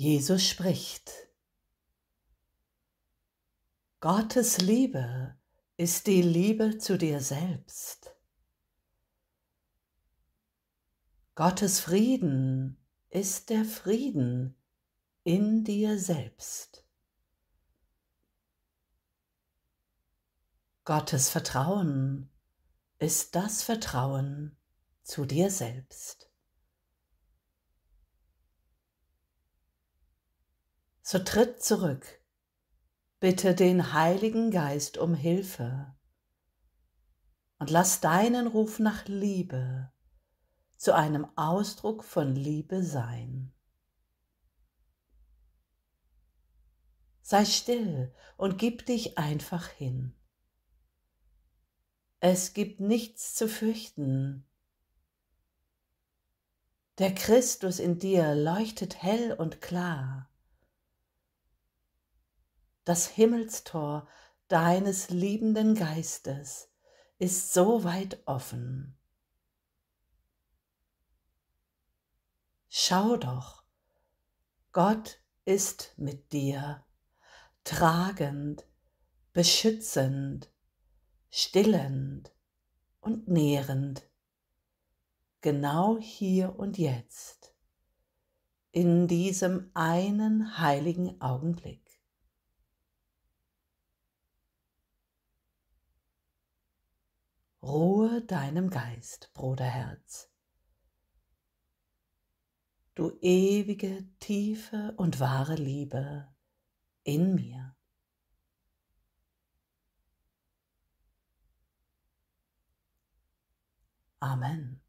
Jesus spricht. Gottes Liebe ist die Liebe zu dir selbst. Gottes Frieden ist der Frieden in dir selbst. Gottes Vertrauen ist das Vertrauen zu dir selbst. So tritt zurück, bitte den Heiligen Geist um Hilfe und lass deinen Ruf nach Liebe zu einem Ausdruck von Liebe sein. Sei still und gib dich einfach hin. Es gibt nichts zu fürchten. Der Christus in dir leuchtet hell und klar. Das Himmelstor deines liebenden Geistes ist so weit offen. Schau doch, Gott ist mit dir, tragend, beschützend, stillend und nährend, genau hier und jetzt, in diesem einen heiligen Augenblick. Ruhe deinem Geist, Bruderherz. Du ewige, tiefe und wahre Liebe in mir. Amen.